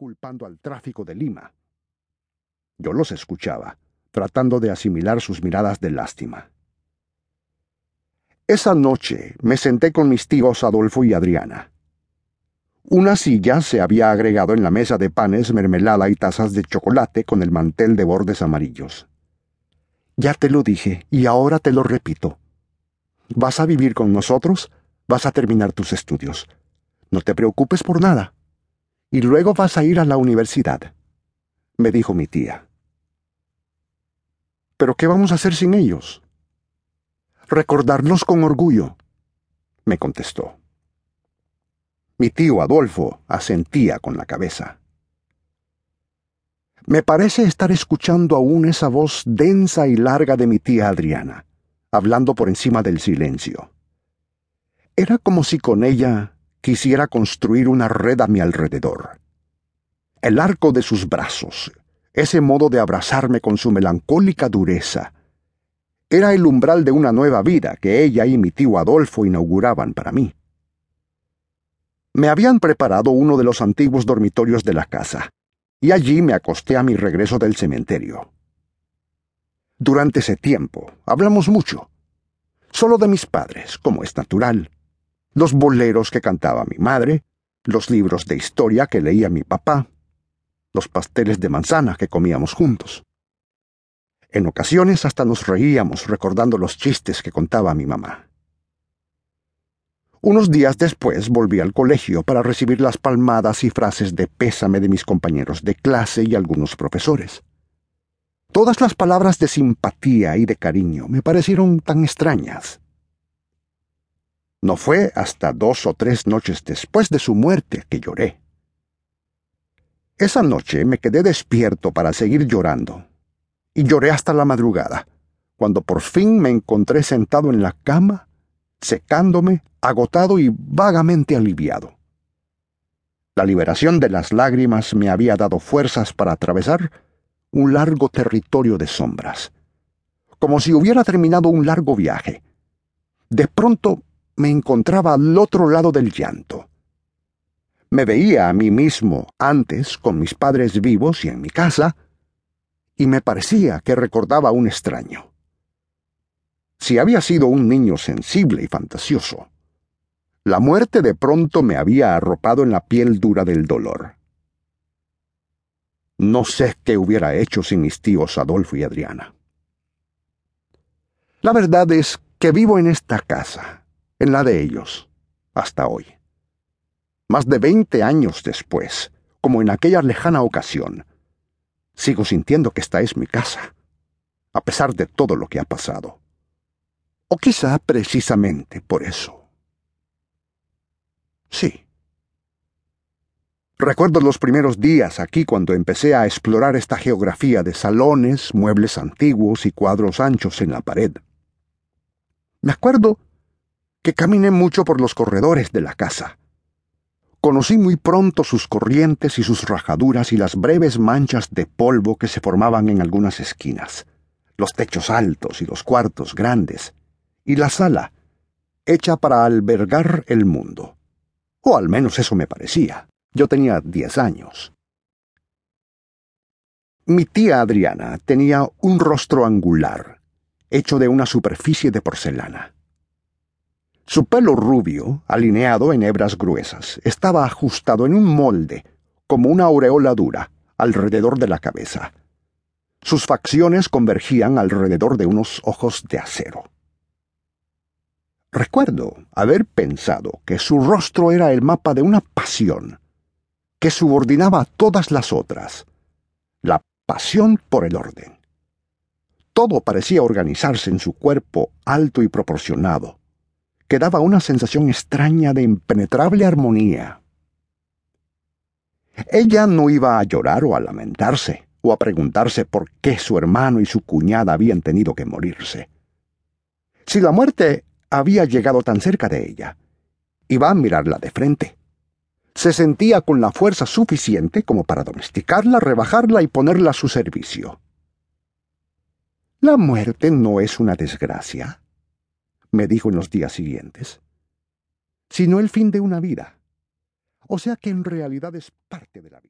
culpando al tráfico de Lima. Yo los escuchaba, tratando de asimilar sus miradas de lástima. Esa noche me senté con mis tíos Adolfo y Adriana. Una silla se había agregado en la mesa de panes, mermelada y tazas de chocolate con el mantel de bordes amarillos. Ya te lo dije y ahora te lo repito. Vas a vivir con nosotros, vas a terminar tus estudios. No te preocupes por nada. Y luego vas a ir a la universidad, me dijo mi tía. ¿Pero qué vamos a hacer sin ellos? Recordarlos con orgullo, me contestó. Mi tío Adolfo asentía con la cabeza. Me parece estar escuchando aún esa voz densa y larga de mi tía Adriana, hablando por encima del silencio. Era como si con ella quisiera construir una red a mi alrededor. El arco de sus brazos, ese modo de abrazarme con su melancólica dureza, era el umbral de una nueva vida que ella y mi tío Adolfo inauguraban para mí. Me habían preparado uno de los antiguos dormitorios de la casa, y allí me acosté a mi regreso del cementerio. Durante ese tiempo hablamos mucho, solo de mis padres, como es natural, los boleros que cantaba mi madre, los libros de historia que leía mi papá, los pasteles de manzana que comíamos juntos. En ocasiones hasta nos reíamos recordando los chistes que contaba mi mamá. Unos días después volví al colegio para recibir las palmadas y frases de pésame de mis compañeros de clase y algunos profesores. Todas las palabras de simpatía y de cariño me parecieron tan extrañas. No fue hasta dos o tres noches después de su muerte que lloré. Esa noche me quedé despierto para seguir llorando, y lloré hasta la madrugada, cuando por fin me encontré sentado en la cama secándome, agotado y vagamente aliviado. La liberación de las lágrimas me había dado fuerzas para atravesar un largo territorio de sombras, como si hubiera terminado un largo viaje. De pronto me encontraba al otro lado del llanto. Me veía a mí mismo antes con mis padres vivos y en mi casa, y me parecía que recordaba a un extraño si había sido un niño sensible y fantasioso. La muerte de pronto me había arropado en la piel dura del dolor. No sé qué hubiera hecho sin mis tíos Adolfo y Adriana. La verdad es que vivo en esta casa, en la de ellos, hasta hoy. Más de veinte años después, como en aquella lejana ocasión, sigo sintiendo que esta es mi casa, a pesar de todo lo que ha pasado. O quizá precisamente por eso. Sí. Recuerdo los primeros días aquí cuando empecé a explorar esta geografía de salones, muebles antiguos y cuadros anchos en la pared. Me acuerdo que caminé mucho por los corredores de la casa. Conocí muy pronto sus corrientes y sus rajaduras y las breves manchas de polvo que se formaban en algunas esquinas, los techos altos y los cuartos grandes, y la sala, hecha para albergar el mundo. O al menos eso me parecía. Yo tenía diez años. Mi tía Adriana tenía un rostro angular, hecho de una superficie de porcelana. Su pelo rubio, alineado en hebras gruesas, estaba ajustado en un molde, como una aureola dura, alrededor de la cabeza. Sus facciones convergían alrededor de unos ojos de acero. Recuerdo haber pensado que su rostro era el mapa de una pasión que subordinaba a todas las otras, la pasión por el orden. Todo parecía organizarse en su cuerpo alto y proporcionado, que daba una sensación extraña de impenetrable armonía. Ella no iba a llorar o a lamentarse, o a preguntarse por qué su hermano y su cuñada habían tenido que morirse. Si la muerte había llegado tan cerca de ella. Iba a mirarla de frente. Se sentía con la fuerza suficiente como para domesticarla, rebajarla y ponerla a su servicio. La muerte no es una desgracia, me dijo en los días siguientes, sino el fin de una vida. O sea que en realidad es parte de la vida.